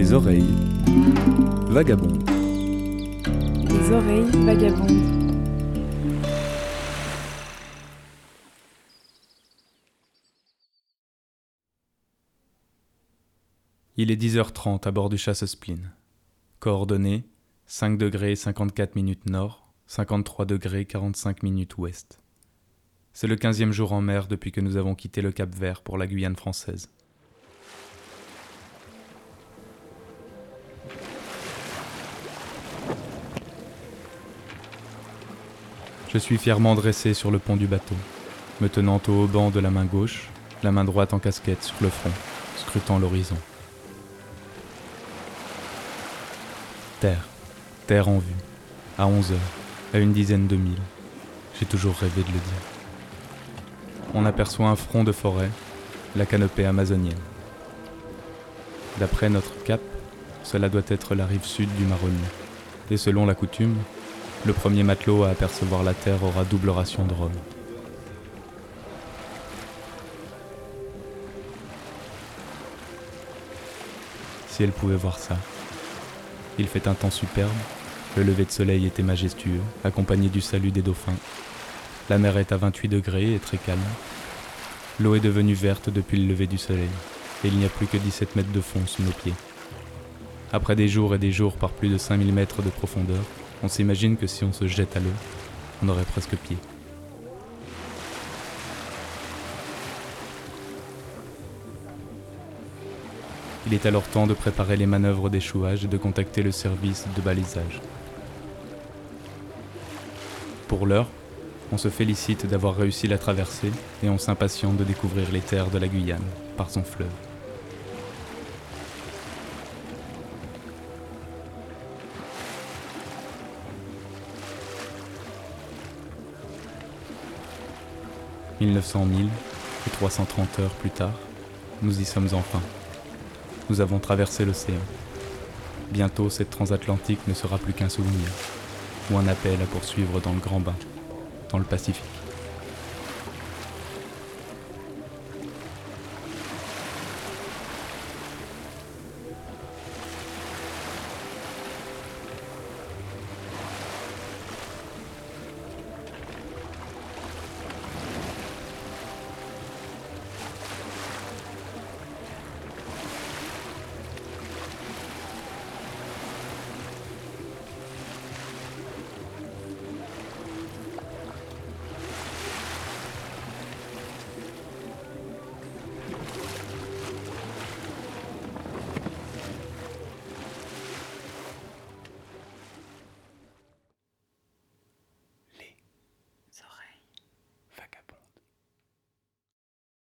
Les oreilles vagabondes. Les oreilles vagabondes. Il est 10h30 à bord du chasse spleen. Coordonnées 5 degrés 54 minutes nord, 53 degrés 45 minutes ouest. C'est le quinzième jour en mer depuis que nous avons quitté le Cap Vert pour la Guyane française. Je suis fièrement dressé sur le pont du bateau, me tenant au haut banc de la main gauche, la main droite en casquette sur le front, scrutant l'horizon. Terre, terre en vue, à 11 heures, à une dizaine de milles. J'ai toujours rêvé de le dire. On aperçoit un front de forêt, la canopée amazonienne. D'après notre cap, cela doit être la rive sud du Maroni. Et selon la coutume, le premier matelot à apercevoir la terre aura double ration de rhum. Si elle pouvait voir ça. Il fait un temps superbe, le lever de soleil était majestueux, accompagné du salut des dauphins. La mer est à 28 degrés et très calme. L'eau est devenue verte depuis le lever du soleil, et il n'y a plus que 17 mètres de fond sous nos pieds. Après des jours et des jours par plus de 5000 mètres de profondeur, on s'imagine que si on se jette à l'eau, on aurait presque pied. Il est alors temps de préparer les manœuvres d'échouage et de contacter le service de balisage. Pour l'heure, on se félicite d'avoir réussi la traversée et on s'impatiente de découvrir les terres de la Guyane par son fleuve. « 1900 milles et 330 heures plus tard, nous y sommes enfin. Nous avons traversé l'océan. Bientôt, cette transatlantique ne sera plus qu'un souvenir, ou un appel à poursuivre dans le grand bain, dans le Pacifique.